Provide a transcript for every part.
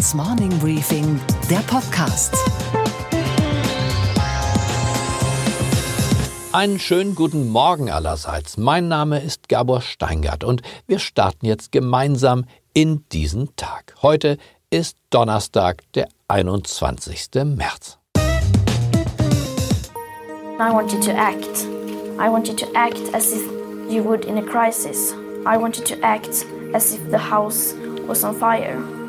Handelsblatts Morning Briefing, der Podcast. Einen schönen guten Morgen allerseits. Mein Name ist Gabor Steingart und wir starten jetzt gemeinsam in diesen Tag. Heute ist Donnerstag, der 21. März. I want you to act. I want you to act as if you would in a crisis. I want you to act as if the house was on fire.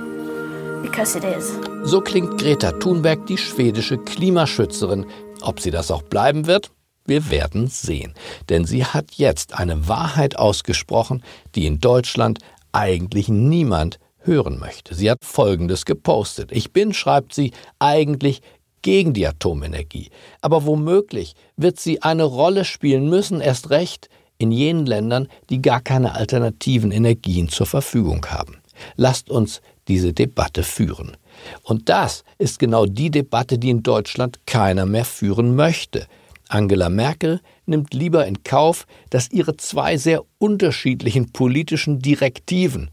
Because it is. So klingt Greta Thunberg, die schwedische Klimaschützerin. Ob sie das auch bleiben wird? Wir werden sehen. Denn sie hat jetzt eine Wahrheit ausgesprochen, die in Deutschland eigentlich niemand hören möchte. Sie hat Folgendes gepostet. Ich bin, schreibt sie, eigentlich gegen die Atomenergie. Aber womöglich wird sie eine Rolle spielen müssen, erst recht in jenen Ländern, die gar keine alternativen Energien zur Verfügung haben. Lasst uns diese Debatte führen. Und das ist genau die Debatte, die in Deutschland keiner mehr führen möchte. Angela Merkel nimmt lieber in Kauf, dass ihre zwei sehr unterschiedlichen politischen Direktiven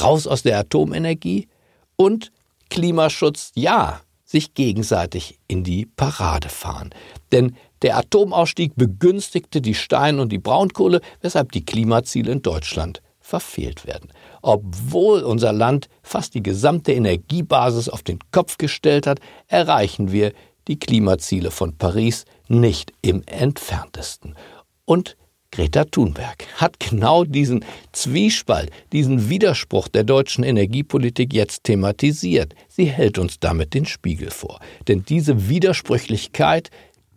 raus aus der Atomenergie und Klimaschutz ja sich gegenseitig in die Parade fahren. Denn der Atomausstieg begünstigte die Stein- und die Braunkohle, weshalb die Klimaziele in Deutschland verfehlt werden. Obwohl unser Land fast die gesamte Energiebasis auf den Kopf gestellt hat, erreichen wir die Klimaziele von Paris nicht im entferntesten. Und Greta Thunberg hat genau diesen Zwiespalt, diesen Widerspruch der deutschen Energiepolitik jetzt thematisiert. Sie hält uns damit den Spiegel vor. Denn diese Widersprüchlichkeit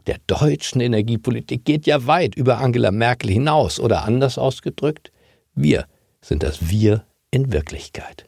der deutschen Energiepolitik geht ja weit über Angela Merkel hinaus. Oder anders ausgedrückt, wir sind das Wir in Wirklichkeit.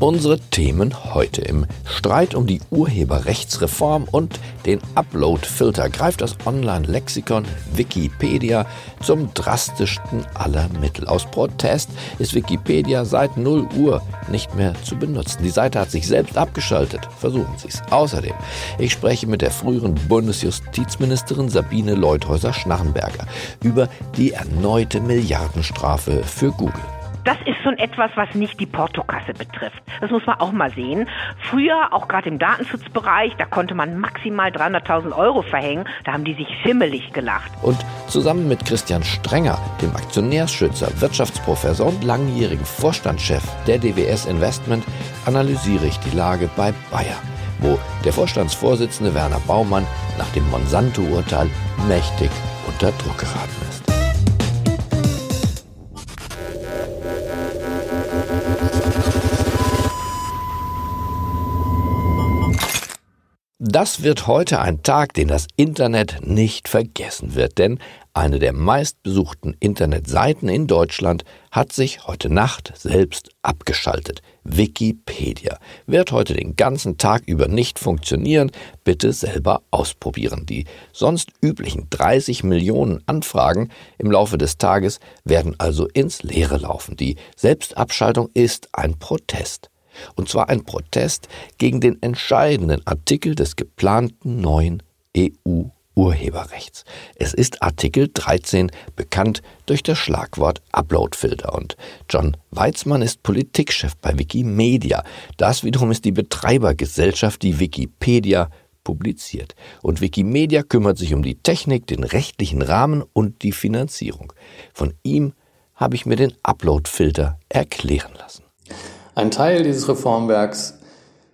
Unsere Themen heute im Streit um die Urheberrechtsreform und den Upload-Filter greift das Online-Lexikon Wikipedia zum drastischsten aller Mittel. Aus Protest ist Wikipedia seit 0 Uhr nicht mehr zu benutzen. Die Seite hat sich selbst abgeschaltet. Versuchen Sie es. Außerdem, ich spreche mit der früheren Bundesjustizministerin Sabine Leuthäuser-Schnarrenberger über die erneute Milliardenstrafe für Google. Das ist schon etwas, was nicht die Portokasse betrifft. Das muss man auch mal sehen. Früher, auch gerade im Datenschutzbereich, da konnte man maximal 300.000 Euro verhängen. Da haben die sich fimmelig gelacht. Und zusammen mit Christian Strenger, dem Aktionärsschützer, Wirtschaftsprofessor und langjährigen Vorstandschef der DWS Investment, analysiere ich die Lage bei Bayer, wo der Vorstandsvorsitzende Werner Baumann nach dem Monsanto-Urteil mächtig unter Druck geraten ist. Das wird heute ein Tag, den das Internet nicht vergessen wird, denn eine der meistbesuchten Internetseiten in Deutschland hat sich heute Nacht selbst abgeschaltet. Wikipedia wird heute den ganzen Tag über nicht funktionieren. Bitte selber ausprobieren. Die sonst üblichen 30 Millionen Anfragen im Laufe des Tages werden also ins Leere laufen. Die Selbstabschaltung ist ein Protest. Und zwar ein Protest gegen den entscheidenden Artikel des geplanten neuen EU-Urheberrechts. Es ist Artikel 13, bekannt durch das Schlagwort Uploadfilter. Und John Weizmann ist Politikchef bei Wikimedia. Das wiederum ist die Betreibergesellschaft, die Wikipedia publiziert. Und Wikimedia kümmert sich um die Technik, den rechtlichen Rahmen und die Finanzierung. Von ihm habe ich mir den Uploadfilter erklären lassen. Ein Teil dieses Reformwerks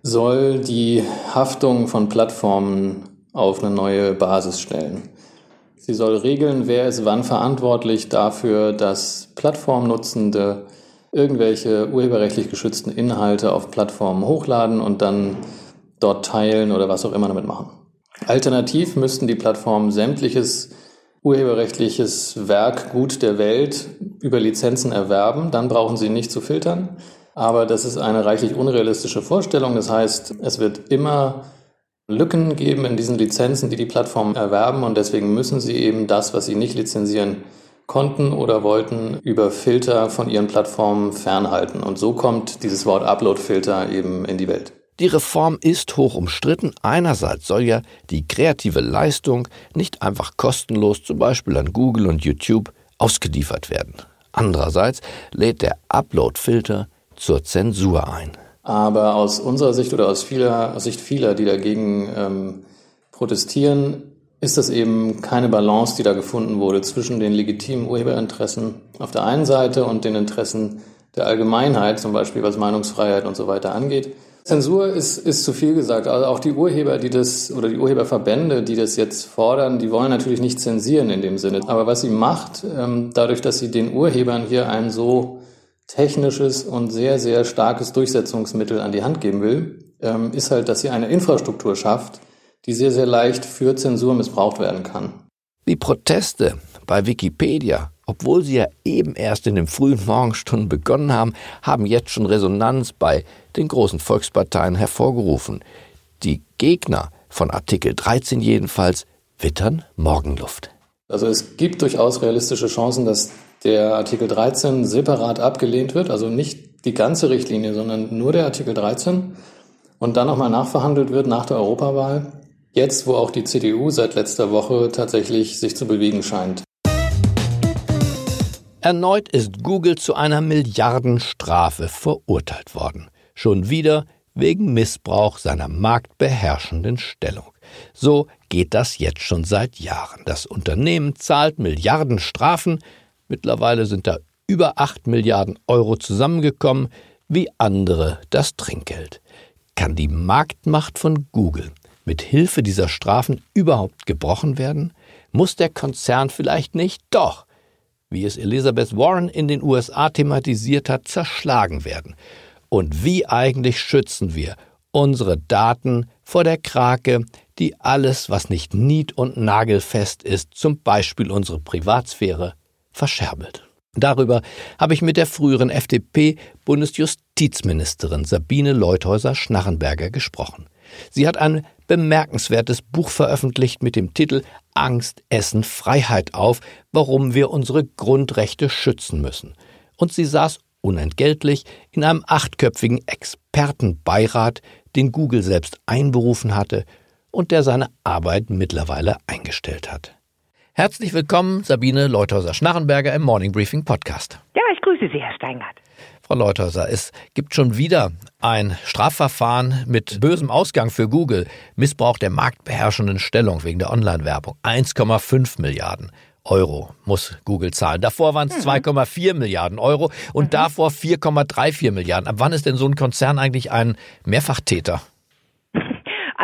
soll die Haftung von Plattformen auf eine neue Basis stellen. Sie soll regeln, wer ist wann verantwortlich dafür, dass Plattformnutzende irgendwelche urheberrechtlich geschützten Inhalte auf Plattformen hochladen und dann dort teilen oder was auch immer damit machen. Alternativ müssten die Plattformen sämtliches urheberrechtliches Werk Gut der Welt über Lizenzen erwerben, dann brauchen sie nicht zu filtern. Aber das ist eine reichlich unrealistische Vorstellung. Das heißt, es wird immer Lücken geben in diesen Lizenzen, die die Plattformen erwerben und deswegen müssen sie eben das, was sie nicht lizenzieren konnten oder wollten, über Filter von ihren Plattformen fernhalten. Und so kommt dieses Wort Upload-Filter eben in die Welt. Die Reform ist hoch umstritten. Einerseits soll ja die kreative Leistung nicht einfach kostenlos zum Beispiel an Google und YouTube ausgeliefert werden. Andererseits lädt der Upload-Filter zur Zensur ein. Aber aus unserer Sicht oder aus, vieler, aus Sicht vieler, die dagegen ähm, protestieren, ist das eben keine Balance, die da gefunden wurde zwischen den legitimen Urheberinteressen auf der einen Seite und den Interessen der Allgemeinheit, zum Beispiel was Meinungsfreiheit und so weiter angeht. Zensur ist, ist zu viel gesagt. Also auch die Urheber, die das oder die Urheberverbände, die das jetzt fordern, die wollen natürlich nicht zensieren in dem Sinne. Aber was sie macht, ähm, dadurch, dass sie den Urhebern hier ein so technisches und sehr, sehr starkes Durchsetzungsmittel an die Hand geben will, ähm, ist halt, dass sie eine Infrastruktur schafft, die sehr, sehr leicht für Zensur missbraucht werden kann. Die Proteste bei Wikipedia, obwohl sie ja eben erst in den frühen Morgenstunden begonnen haben, haben jetzt schon Resonanz bei den großen Volksparteien hervorgerufen. Die Gegner von Artikel 13 jedenfalls wittern Morgenluft. Also es gibt durchaus realistische Chancen, dass der Artikel 13 separat abgelehnt wird, also nicht die ganze Richtlinie, sondern nur der Artikel 13 und dann nochmal nachverhandelt wird nach der Europawahl. Jetzt, wo auch die CDU seit letzter Woche tatsächlich sich zu bewegen scheint. Erneut ist Google zu einer Milliardenstrafe verurteilt worden. Schon wieder wegen Missbrauch seiner marktbeherrschenden Stellung. So geht das jetzt schon seit Jahren. Das Unternehmen zahlt Milliarden Strafen, mittlerweile sind da über 8 Milliarden Euro zusammengekommen, wie andere das Trinkgeld. Kann die Marktmacht von Google mit Hilfe dieser Strafen überhaupt gebrochen werden? Muss der Konzern vielleicht nicht doch, wie es Elizabeth Warren in den USA thematisiert hat, zerschlagen werden? Und wie eigentlich schützen wir unsere Daten vor der Krake, die alles, was nicht nied- und nagelfest ist, zum Beispiel unsere Privatsphäre, verscherbelt. Darüber habe ich mit der früheren FDP-Bundesjustizministerin Sabine Leuthäuser-Schnarrenberger gesprochen. Sie hat ein bemerkenswertes Buch veröffentlicht mit dem Titel Angst, Essen, Freiheit auf, warum wir unsere Grundrechte schützen müssen. Und sie saß unentgeltlich in einem achtköpfigen Expertenbeirat, den Google selbst einberufen hatte und der seine Arbeit mittlerweile eingestellt hat. Herzlich willkommen, Sabine Leuthäuser-Schnarrenberger im Morning Briefing Podcast. Ja, ich grüße Sie, Herr Steingart. Frau Leuthäuser, es gibt schon wieder ein Strafverfahren mit bösem Ausgang für Google. Missbrauch der marktbeherrschenden Stellung wegen der Online-Werbung. 1,5 Milliarden. Euro muss Google zahlen. Davor waren es mhm. 2,4 Milliarden Euro und mhm. davor 4,34 Milliarden. Ab wann ist denn so ein Konzern eigentlich ein Mehrfachtäter?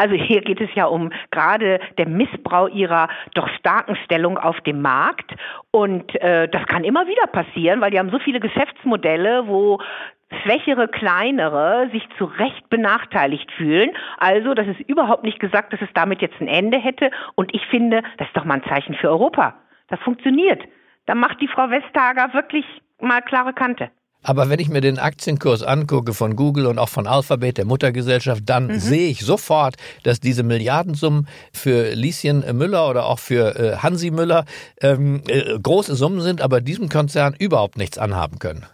Also hier geht es ja um gerade der Missbrauch ihrer doch starken Stellung auf dem Markt. Und äh, das kann immer wieder passieren, weil die haben so viele Geschäftsmodelle, wo schwächere, kleinere sich zu Recht benachteiligt fühlen. Also, das ist überhaupt nicht gesagt, dass es damit jetzt ein Ende hätte. Und ich finde, das ist doch mal ein Zeichen für Europa. Das funktioniert. Da macht die Frau Vestager wirklich mal klare Kante. Aber wenn ich mir den Aktienkurs angucke von Google und auch von Alphabet, der Muttergesellschaft, dann mhm. sehe ich sofort, dass diese Milliardensummen für Lieschen Müller oder auch für äh, Hansi Müller ähm, äh, große Summen sind, aber diesem Konzern überhaupt nichts anhaben können.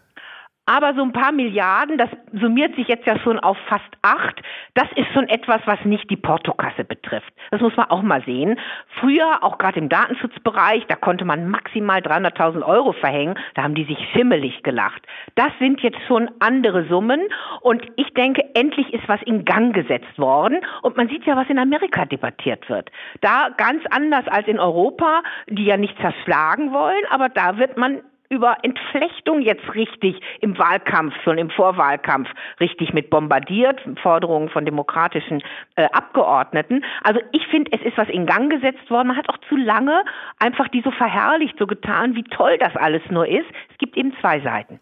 Aber so ein paar Milliarden, das summiert sich jetzt ja schon auf fast acht. Das ist schon etwas, was nicht die Portokasse betrifft. Das muss man auch mal sehen. Früher, auch gerade im Datenschutzbereich, da konnte man maximal 300.000 Euro verhängen. Da haben die sich schimmelig gelacht. Das sind jetzt schon andere Summen. Und ich denke, endlich ist was in Gang gesetzt worden. Und man sieht ja, was in Amerika debattiert wird. Da ganz anders als in Europa, die ja nicht zerschlagen wollen, aber da wird man über Entflechtung jetzt richtig im Wahlkampf, schon im Vorwahlkampf richtig mit bombardiert, Forderungen von demokratischen äh, Abgeordneten. Also ich finde, es ist was in Gang gesetzt worden. Man hat auch zu lange einfach die so verherrlicht, so getan, wie toll das alles nur ist. Es gibt eben zwei Seiten.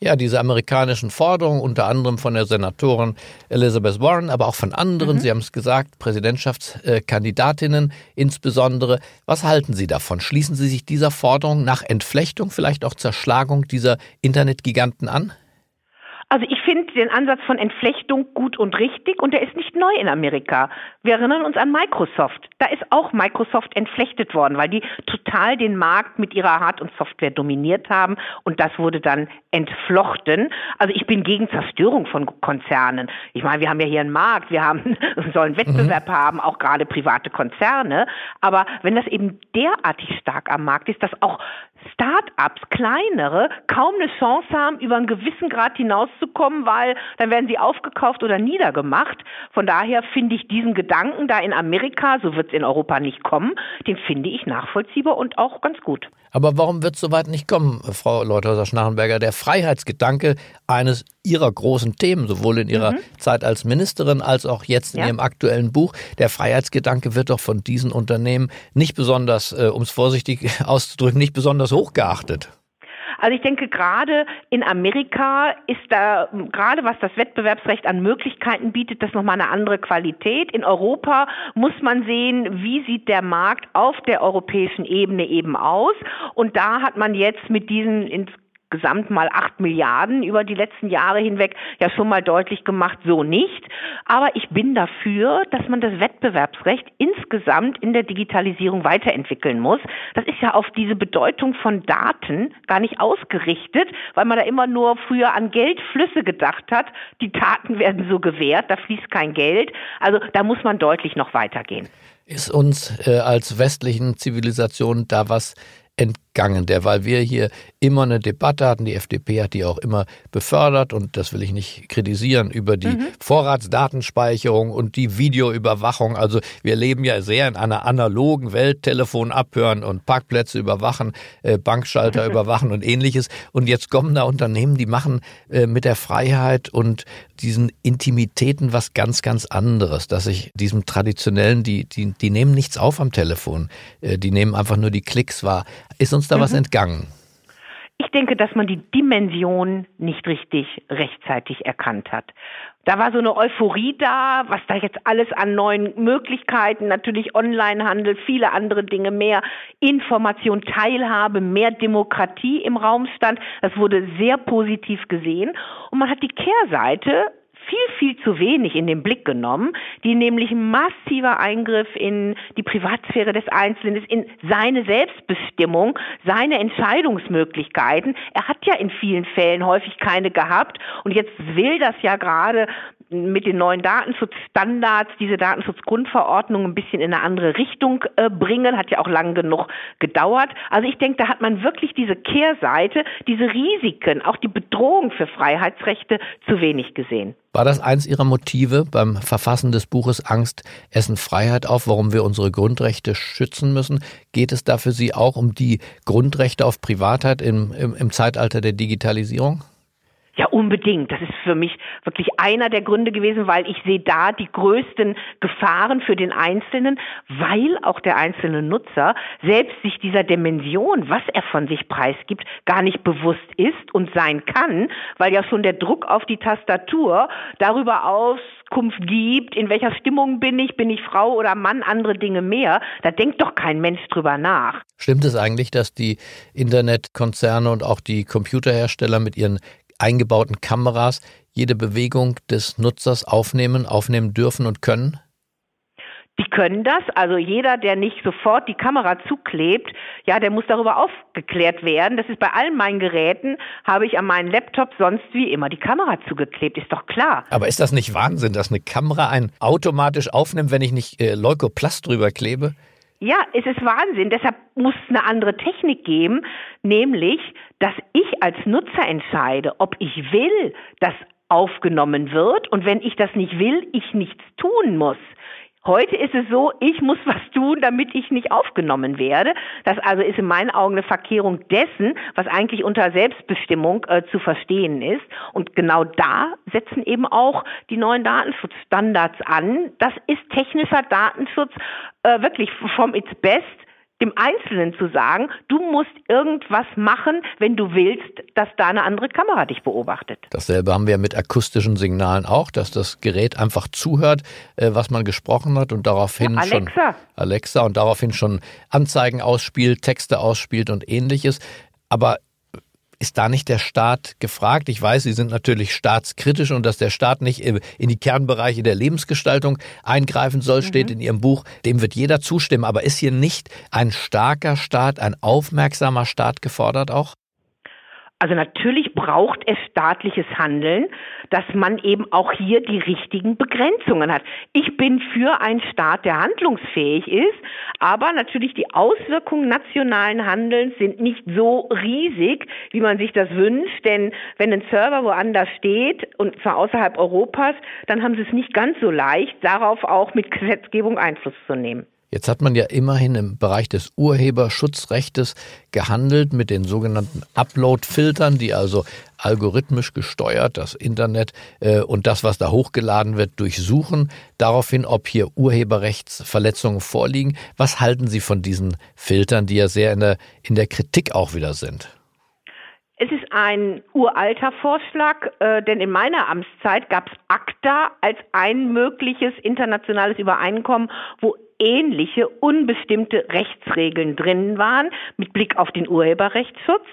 Ja, diese amerikanischen Forderungen, unter anderem von der Senatorin Elizabeth Warren, aber auch von anderen, mhm. Sie haben es gesagt, Präsidentschaftskandidatinnen insbesondere. Was halten Sie davon? Schließen Sie sich dieser Forderung nach Entflechtung, vielleicht auch Zerschlagung dieser Internetgiganten an? Also ich finde den Ansatz von Entflechtung gut und richtig und der ist nicht neu in Amerika. Wir erinnern uns an Microsoft. Da ist auch Microsoft entflechtet worden, weil die total den Markt mit ihrer Hard- und Software dominiert haben und das wurde dann entflochten. Also ich bin gegen Zerstörung von Konzernen. Ich meine, wir haben ja hier einen Markt, wir haben sollen Wettbewerb mhm. haben, auch gerade private Konzerne. Aber wenn das eben derartig stark am Markt ist, dass auch Start-ups, kleinere, kaum eine Chance haben, über einen gewissen Grad hinauszukommen, weil dann werden sie aufgekauft oder niedergemacht. Von daher finde ich diesen Gedanken da in Amerika, so wird es in Europa nicht kommen, den finde ich nachvollziehbar und auch ganz gut. Aber warum wird es so weit nicht kommen, Frau Leuthäuser-Schnarrenberger? Der Freiheitsgedanke eines Ihrer großen Themen, sowohl in Ihrer mhm. Zeit als Ministerin als auch jetzt in ja. Ihrem aktuellen Buch, der Freiheitsgedanke wird doch von diesen Unternehmen nicht besonders, äh, um es vorsichtig auszudrücken, nicht besonders hochgeachtet. Also ich denke, gerade in Amerika ist da, gerade was das Wettbewerbsrecht an Möglichkeiten bietet, das nochmal eine andere Qualität. In Europa muss man sehen, wie sieht der Markt auf der europäischen Ebene eben aus. Und da hat man jetzt mit diesen insgesamt mal acht Milliarden über die letzten Jahre hinweg ja schon mal deutlich gemacht, so nicht. Aber ich bin dafür, dass man das Wettbewerbsrecht insgesamt in der Digitalisierung weiterentwickeln muss. Das ist ja auf diese Bedeutung von Daten gar nicht ausgerichtet, weil man da immer nur früher an Geldflüsse gedacht hat. Die Daten werden so gewährt, da fließt kein Geld. Also da muss man deutlich noch weitergehen. Ist uns äh, als westlichen Zivilisation da was entgangen, derweil wir hier immer eine Debatte hatten, die FDP hat die auch immer befördert und das will ich nicht kritisieren, über die mhm. Vorratsdatenspeicherung und die Videoüberwachung. Also wir leben ja sehr in einer analogen Welt, Telefon abhören und Parkplätze überwachen, äh, Bankschalter überwachen und ähnliches. Und jetzt kommen da Unternehmen, die machen äh, mit der Freiheit und diesen Intimitäten was ganz, ganz anderes, dass ich diesem traditionellen, die, die, die nehmen nichts auf am Telefon, äh, die nehmen einfach nur die Klicks wahr. Ist uns da mhm. was entgangen? Ich denke, dass man die Dimension nicht richtig rechtzeitig erkannt hat. Da war so eine Euphorie da, was da jetzt alles an neuen Möglichkeiten, natürlich Onlinehandel, viele andere Dinge mehr, Information, Teilhabe, mehr Demokratie im Raum stand. Das wurde sehr positiv gesehen. Und man hat die Kehrseite viel, viel zu wenig in den Blick genommen, die nämlich ein massiver Eingriff in die Privatsphäre des Einzelnen ist, in seine Selbstbestimmung, seine Entscheidungsmöglichkeiten. Er hat ja in vielen Fällen häufig keine gehabt und jetzt will das ja gerade mit den neuen Datenschutzstandards diese Datenschutzgrundverordnung ein bisschen in eine andere Richtung äh, bringen, hat ja auch lang genug gedauert. Also ich denke, da hat man wirklich diese Kehrseite, diese Risiken, auch die Bedrohung für Freiheitsrechte zu wenig gesehen. War das eins Ihrer Motive beim Verfassen des Buches Angst, Essen, Freiheit auf, warum wir unsere Grundrechte schützen müssen? Geht es da für Sie auch um die Grundrechte auf Privatheit im, im, im Zeitalter der Digitalisierung? Ja, unbedingt. Das ist für mich wirklich einer der Gründe gewesen, weil ich sehe da die größten Gefahren für den Einzelnen, weil auch der einzelne Nutzer selbst sich dieser Dimension, was er von sich preisgibt, gar nicht bewusst ist und sein kann, weil ja schon der Druck auf die Tastatur darüber Auskunft gibt, in welcher Stimmung bin ich, bin ich Frau oder Mann, andere Dinge mehr. Da denkt doch kein Mensch drüber nach. Stimmt es eigentlich, dass die Internetkonzerne und auch die Computerhersteller mit ihren eingebauten Kameras jede Bewegung des Nutzers aufnehmen, aufnehmen dürfen und können? Die können das. Also jeder, der nicht sofort die Kamera zuklebt, ja, der muss darüber aufgeklärt werden. Das ist bei allen meinen Geräten, habe ich an meinen Laptop sonst wie immer die Kamera zugeklebt. Ist doch klar. Aber ist das nicht Wahnsinn, dass eine Kamera einen automatisch aufnimmt, wenn ich nicht äh, Leukoplast drüber klebe? Ja, es ist Wahnsinn. Deshalb muss es eine andere Technik geben, nämlich, dass ich als Nutzer entscheide, ob ich will, dass aufgenommen wird und wenn ich das nicht will, ich nichts tun muss. Heute ist es so, ich muss was tun, damit ich nicht aufgenommen werde. Das also ist in meinen Augen eine Verkehrung dessen, was eigentlich unter Selbstbestimmung äh, zu verstehen ist. Und genau da setzen eben auch die neuen Datenschutzstandards an. Das ist technischer Datenschutz äh, wirklich vom its best dem Einzelnen zu sagen, du musst irgendwas machen, wenn du willst, dass da eine andere Kamera dich beobachtet. Dasselbe haben wir mit akustischen Signalen auch, dass das Gerät einfach zuhört, äh, was man gesprochen hat und daraufhin ja, Alexa. schon Alexa und daraufhin schon Anzeigen ausspielt, Texte ausspielt und ähnliches. Aber ist da nicht der Staat gefragt? Ich weiß, Sie sind natürlich staatskritisch und dass der Staat nicht in die Kernbereiche der Lebensgestaltung eingreifen soll, mhm. steht in Ihrem Buch. Dem wird jeder zustimmen. Aber ist hier nicht ein starker Staat, ein aufmerksamer Staat gefordert auch? Also natürlich braucht es staatliches Handeln, dass man eben auch hier die richtigen Begrenzungen hat. Ich bin für einen Staat, der handlungsfähig ist, aber natürlich die Auswirkungen nationalen Handelns sind nicht so riesig, wie man sich das wünscht. Denn wenn ein Server woanders steht und zwar außerhalb Europas, dann haben sie es nicht ganz so leicht, darauf auch mit Gesetzgebung Einfluss zu nehmen. Jetzt hat man ja immerhin im Bereich des Urheberschutzrechtes gehandelt mit den sogenannten Upload-Filtern, die also algorithmisch gesteuert das Internet äh, und das, was da hochgeladen wird, durchsuchen, daraufhin, ob hier Urheberrechtsverletzungen vorliegen. Was halten Sie von diesen Filtern, die ja sehr in der, in der Kritik auch wieder sind? Es ist ein uralter Vorschlag, äh, denn in meiner Amtszeit gab es ACTA als ein mögliches internationales Übereinkommen, wo ähnliche unbestimmte Rechtsregeln drin waren mit Blick auf den Urheberrechtsschutz.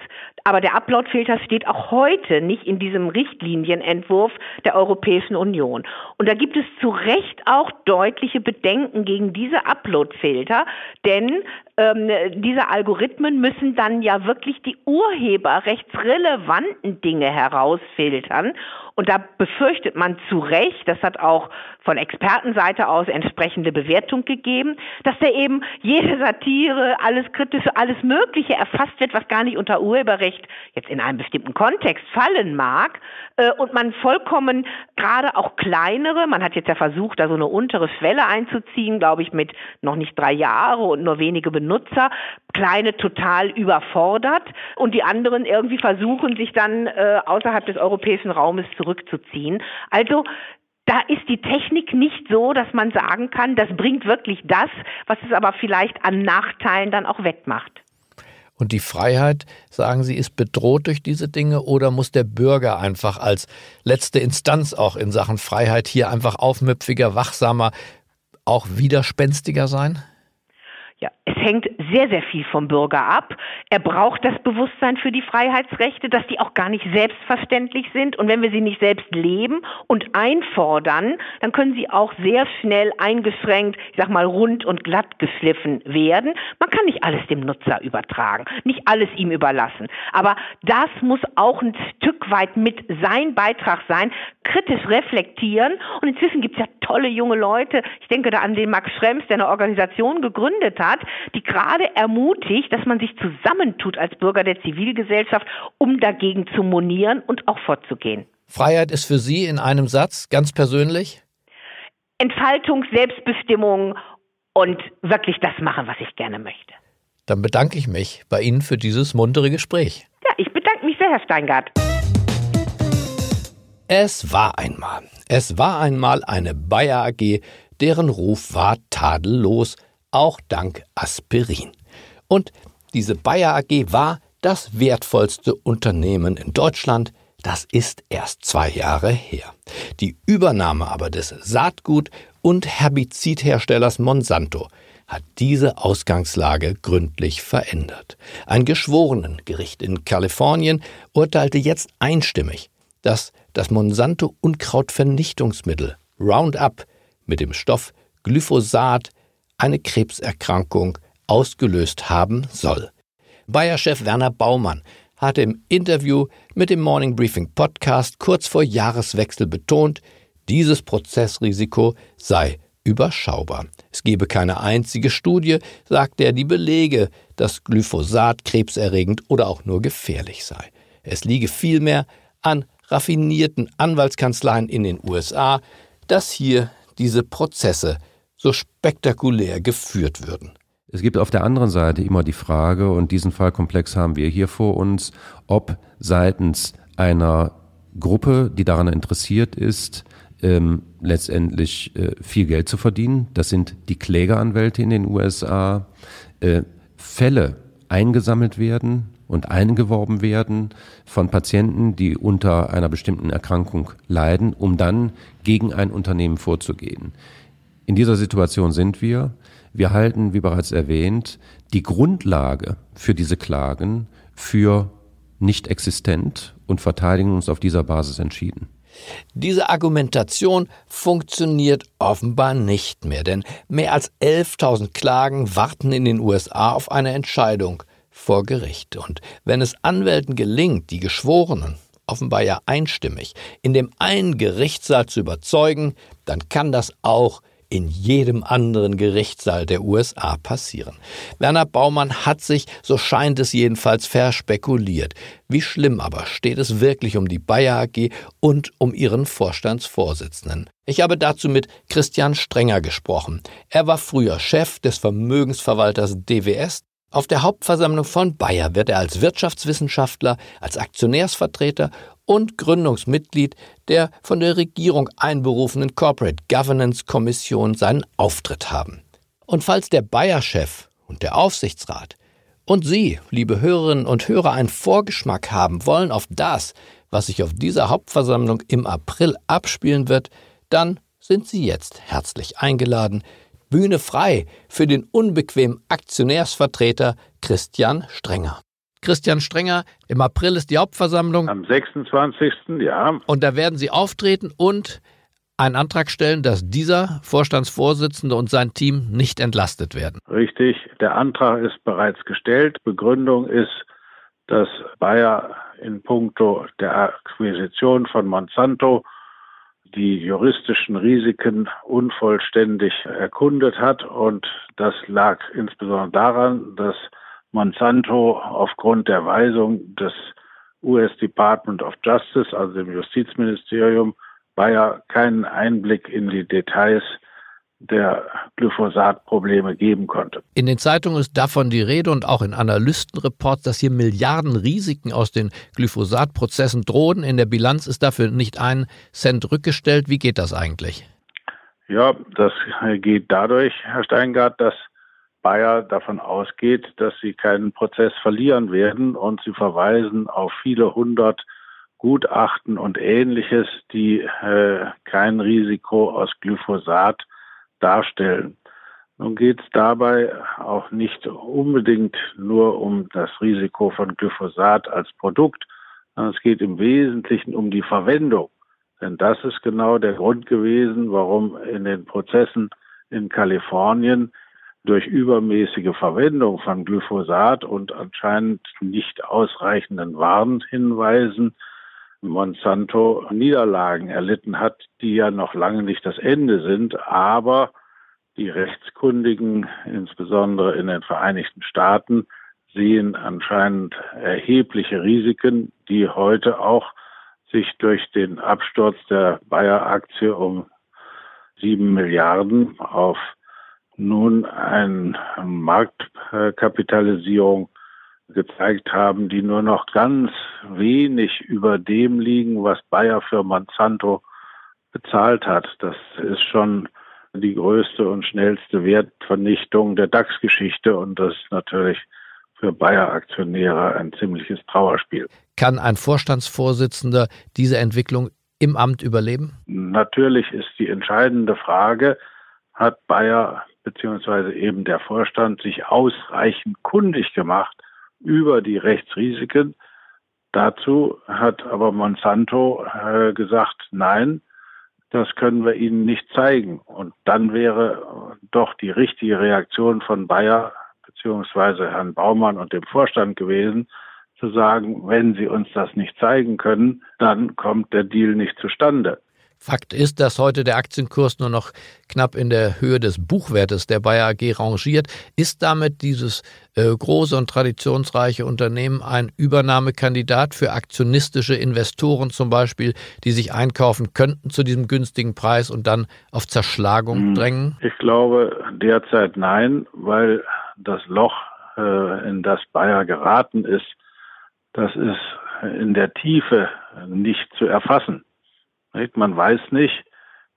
Aber der Uploadfilter steht auch heute nicht in diesem Richtlinienentwurf der Europäischen Union. Und da gibt es zu Recht auch deutliche Bedenken gegen diese Uploadfilter, denn ähm, diese Algorithmen müssen dann ja wirklich die urheberrechtsrelevanten Dinge herausfiltern. Und da befürchtet man zu Recht, das hat auch von Expertenseite aus entsprechende Bewertung gegeben, dass da eben jede Satire, alles Kritische, alles Mögliche erfasst wird, was gar nicht unter Urheberrecht jetzt in einem bestimmten Kontext fallen mag. Äh, und man vollkommen, gerade auch kleinere, man hat jetzt ja versucht, da so eine untere Schwelle einzuziehen, glaube ich, mit noch nicht drei Jahre und nur wenige Benutzer, kleine total überfordert und die anderen irgendwie versuchen, sich dann äh, außerhalb des europäischen Raumes zurückzuziehen. Also da ist die Technik nicht so, dass man sagen kann, das bringt wirklich das, was es aber vielleicht an Nachteilen dann auch wettmacht. Und die Freiheit, sagen Sie, ist bedroht durch diese Dinge oder muss der Bürger einfach als letzte Instanz auch in Sachen Freiheit hier einfach aufmüpfiger, wachsamer, auch widerspenstiger sein? Ja, es hängt sehr, sehr viel vom Bürger ab. Er braucht das Bewusstsein für die Freiheitsrechte, dass die auch gar nicht selbstverständlich sind. Und wenn wir sie nicht selbst leben und einfordern, dann können sie auch sehr schnell eingeschränkt, ich sag mal, rund und glatt geschliffen werden. Man kann nicht alles dem Nutzer übertragen, nicht alles ihm überlassen. Aber das muss auch ein Stück weit mit sein Beitrag sein, kritisch reflektieren. Und inzwischen gibt es ja tolle junge Leute. Ich denke da an den Max Schrems, der eine Organisation gegründet hat, die gerade ermutigt, dass man sich zusammentut als Bürger der Zivilgesellschaft, um dagegen zu monieren und auch vorzugehen. Freiheit ist für Sie in einem Satz ganz persönlich? Entfaltung, Selbstbestimmung und wirklich das machen, was ich gerne möchte. Dann bedanke ich mich bei Ihnen für dieses muntere Gespräch. Ja, ich bedanke mich sehr, Herr Steingart. Es war einmal, es war einmal eine Bayer AG, deren Ruf war tadellos, auch dank Aspirin. Und diese Bayer AG war das wertvollste Unternehmen in Deutschland, das ist erst zwei Jahre her. Die Übernahme aber des Saatgut- und Herbizidherstellers Monsanto hat diese Ausgangslage gründlich verändert. Ein Geschworenengericht in Kalifornien urteilte jetzt einstimmig, dass das Monsanto Unkrautvernichtungsmittel Roundup mit dem Stoff Glyphosat eine Krebserkrankung ausgelöst haben soll. Bayer-Chef Werner Baumann hatte im Interview mit dem Morning Briefing Podcast kurz vor Jahreswechsel betont, dieses Prozessrisiko sei überschaubar. Es gebe keine einzige Studie, sagte er, die belege, dass Glyphosat krebserregend oder auch nur gefährlich sei. Es liege vielmehr an raffinierten Anwaltskanzleien in den USA, dass hier diese Prozesse so spektakulär geführt würden. Es gibt auf der anderen Seite immer die Frage, und diesen Fallkomplex haben wir hier vor uns, ob seitens einer Gruppe, die daran interessiert ist, ähm, letztendlich äh, viel Geld zu verdienen, das sind die Klägeranwälte in den USA, äh, Fälle eingesammelt werden und eingeworben werden von Patienten, die unter einer bestimmten Erkrankung leiden, um dann gegen ein Unternehmen vorzugehen. In dieser Situation sind wir. Wir halten, wie bereits erwähnt, die Grundlage für diese Klagen für nicht existent und verteidigen uns auf dieser Basis entschieden. Diese Argumentation funktioniert offenbar nicht mehr, denn mehr als 11.000 Klagen warten in den USA auf eine Entscheidung. vor Gericht. Und wenn es Anwälten gelingt, die Geschworenen, offenbar ja einstimmig, in dem einen Gerichtssaal zu überzeugen, dann kann das auch in jedem anderen Gerichtssaal der USA passieren. Werner Baumann hat sich, so scheint es jedenfalls, verspekuliert. Wie schlimm aber steht es wirklich um die Bayer AG und um ihren Vorstandsvorsitzenden? Ich habe dazu mit Christian Strenger gesprochen. Er war früher Chef des Vermögensverwalters DWS, auf der Hauptversammlung von Bayer wird er als Wirtschaftswissenschaftler, als Aktionärsvertreter und Gründungsmitglied der von der Regierung einberufenen Corporate Governance Kommission seinen Auftritt haben. Und falls der Bayer-Chef und der Aufsichtsrat und Sie, liebe Hörerinnen und Hörer, einen Vorgeschmack haben wollen auf das, was sich auf dieser Hauptversammlung im April abspielen wird, dann sind Sie jetzt herzlich eingeladen. Bühne frei für den unbequemen Aktionärsvertreter Christian Strenger. Christian Strenger. Im April ist die Hauptversammlung. Am 26. ja. Und da werden Sie auftreten und einen Antrag stellen, dass dieser Vorstandsvorsitzende und sein Team nicht entlastet werden. Richtig, der Antrag ist bereits gestellt. Begründung ist, dass Bayer in puncto der Akquisition von Monsanto die juristischen Risiken unvollständig erkundet hat. Und das lag insbesondere daran, dass Monsanto aufgrund der Weisung des US Department of Justice, also dem Justizministerium, Bayer keinen Einblick in die Details der Glyphosat-Probleme geben konnte. In den Zeitungen ist davon die Rede und auch in Analystenreports, dass hier Milliarden Risiken aus den Glyphosat-Prozessen drohen. In der Bilanz ist dafür nicht ein Cent rückgestellt. Wie geht das eigentlich? Ja, das geht dadurch, Herr Steingart, dass Bayer davon ausgeht, dass sie keinen Prozess verlieren werden und sie verweisen auf viele hundert Gutachten und ähnliches, die äh, kein Risiko aus Glyphosat darstellen. Nun geht es dabei auch nicht unbedingt nur um das Risiko von Glyphosat als Produkt, sondern es geht im Wesentlichen um die Verwendung. Denn das ist genau der Grund gewesen, warum in den Prozessen in Kalifornien durch übermäßige Verwendung von Glyphosat und anscheinend nicht ausreichenden Warnhinweisen Monsanto Niederlagen erlitten hat, die ja noch lange nicht das Ende sind, aber die Rechtskundigen, insbesondere in den Vereinigten Staaten, sehen anscheinend erhebliche Risiken, die heute auch sich durch den Absturz der Bayer-Aktie um sieben Milliarden auf nun eine Marktkapitalisierung gezeigt haben, die nur noch ganz wenig über dem liegen, was Bayer für Monsanto bezahlt hat. Das ist schon die größte und schnellste Wertvernichtung der DAX-Geschichte und das ist natürlich für Bayer-Aktionäre ein ziemliches Trauerspiel. Kann ein Vorstandsvorsitzender diese Entwicklung im Amt überleben? Natürlich ist die entscheidende Frage, hat Bayer beziehungsweise eben der Vorstand sich ausreichend kundig gemacht über die Rechtsrisiken. Dazu hat aber Monsanto äh, gesagt, nein, das können wir Ihnen nicht zeigen. Und dann wäre doch die richtige Reaktion von Bayer beziehungsweise Herrn Baumann und dem Vorstand gewesen, zu sagen, wenn Sie uns das nicht zeigen können, dann kommt der Deal nicht zustande. Fakt ist, dass heute der Aktienkurs nur noch knapp in der Höhe des Buchwertes der Bayer AG rangiert. Ist damit dieses äh, große und traditionsreiche Unternehmen ein Übernahmekandidat für aktionistische Investoren zum Beispiel, die sich einkaufen könnten zu diesem günstigen Preis und dann auf Zerschlagung hm. drängen? Ich glaube derzeit nein, weil das Loch, äh, in das Bayer geraten ist, das ist in der Tiefe nicht zu erfassen. Man weiß nicht,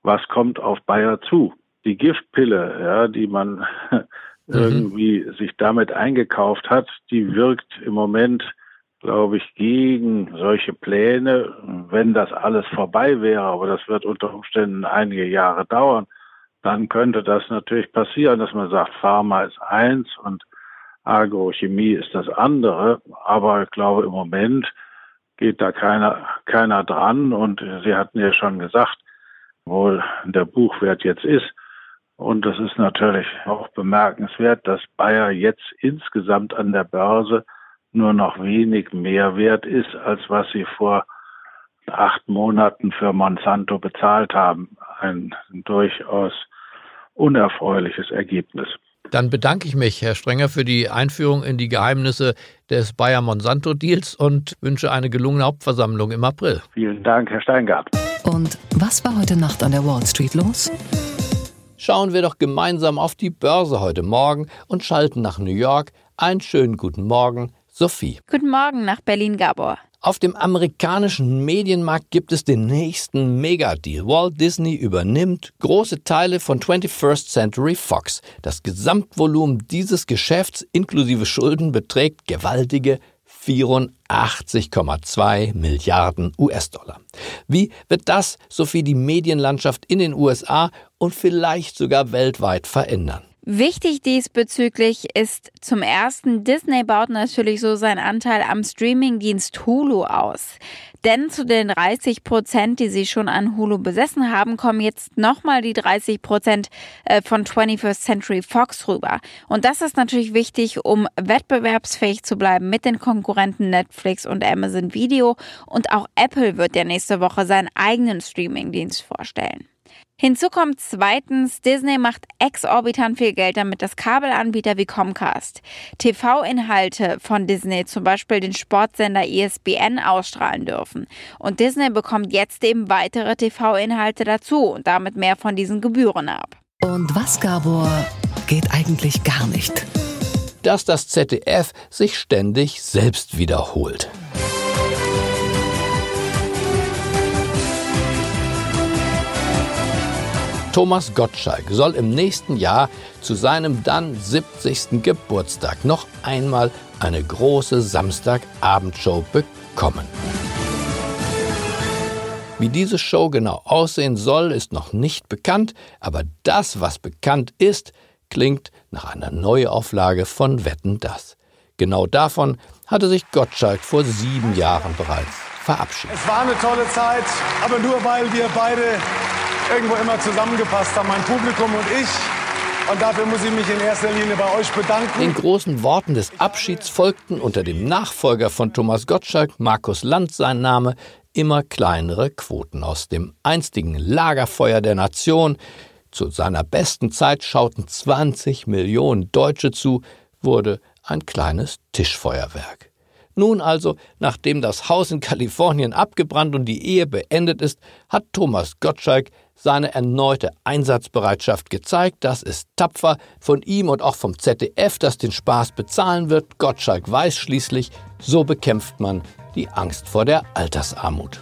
was kommt auf Bayer zu. Die Giftpille, ja, die man mhm. irgendwie sich damit eingekauft hat, die wirkt im Moment, glaube ich, gegen solche Pläne, wenn das alles vorbei wäre, aber das wird unter Umständen einige Jahre dauern, dann könnte das natürlich passieren, dass man sagt, Pharma ist eins und Agrochemie ist das andere. Aber ich glaube, im Moment geht da keiner, keiner dran. Und Sie hatten ja schon gesagt, wo der Buchwert jetzt ist. Und es ist natürlich auch bemerkenswert, dass Bayer jetzt insgesamt an der Börse nur noch wenig mehr wert ist, als was sie vor acht Monaten für Monsanto bezahlt haben. Ein durchaus unerfreuliches Ergebnis. Dann bedanke ich mich, Herr Strenger, für die Einführung in die Geheimnisse des Bayer-Monsanto-Deals und wünsche eine gelungene Hauptversammlung im April. Vielen Dank, Herr Steingart. Und was war heute Nacht an der Wall Street los? Schauen wir doch gemeinsam auf die Börse heute Morgen und schalten nach New York. Einen schönen guten Morgen, Sophie. Guten Morgen nach Berlin, Gabor. Auf dem amerikanischen Medienmarkt gibt es den nächsten Megadeal. Walt Disney übernimmt große Teile von 21st Century Fox. Das Gesamtvolumen dieses Geschäfts inklusive Schulden beträgt gewaltige 84,2 Milliarden US-Dollar. Wie wird das, Sophie, die Medienlandschaft in den USA und vielleicht sogar weltweit verändern? Wichtig diesbezüglich ist zum ersten, Disney baut natürlich so seinen Anteil am Streamingdienst Hulu aus. Denn zu den 30 Prozent, die sie schon an Hulu besessen haben, kommen jetzt nochmal die 30 Prozent äh, von 21st Century Fox rüber. Und das ist natürlich wichtig, um wettbewerbsfähig zu bleiben mit den Konkurrenten Netflix und Amazon Video. Und auch Apple wird ja nächste Woche seinen eigenen Streamingdienst vorstellen. Hinzu kommt zweitens, Disney macht exorbitant viel Geld damit, dass Kabelanbieter wie Comcast TV-Inhalte von Disney, zum Beispiel den Sportsender ESPN, ausstrahlen dürfen. Und Disney bekommt jetzt eben weitere TV-Inhalte dazu und damit mehr von diesen Gebühren ab. Und was, Gabor, geht eigentlich gar nicht? Dass das ZDF sich ständig selbst wiederholt. Thomas Gottschalk soll im nächsten Jahr zu seinem dann 70. Geburtstag noch einmal eine große Samstagabendshow bekommen. Wie diese Show genau aussehen soll, ist noch nicht bekannt, aber das, was bekannt ist, klingt nach einer Neuauflage von Wetten das. Genau davon hatte sich Gottschalk vor sieben Jahren bereits verabschiedet. Es war eine tolle Zeit, aber nur weil wir beide irgendwo immer zusammengepasst haben, mein Publikum und ich. Und dafür muss ich mich in erster Linie bei euch bedanken. Den großen Worten des Abschieds folgten unter dem Nachfolger von Thomas Gottschalk, Markus Land sein Name, immer kleinere Quoten aus dem einstigen Lagerfeuer der Nation. Zu seiner besten Zeit schauten 20 Millionen Deutsche zu, wurde ein kleines Tischfeuerwerk. Nun also, nachdem das Haus in Kalifornien abgebrannt und die Ehe beendet ist, hat Thomas Gottschalk seine erneute Einsatzbereitschaft gezeigt. Das ist tapfer von ihm und auch vom ZDF, das den Spaß bezahlen wird. Gottschalk weiß schließlich, so bekämpft man die Angst vor der Altersarmut.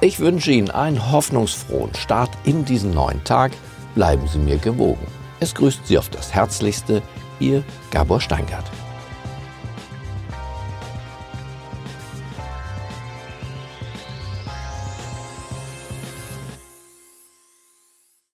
Ich wünsche Ihnen einen hoffnungsfrohen Start in diesen neuen Tag. Bleiben Sie mir gewogen. Es grüßt Sie auf das Herzlichste, Ihr Gabor Steingart.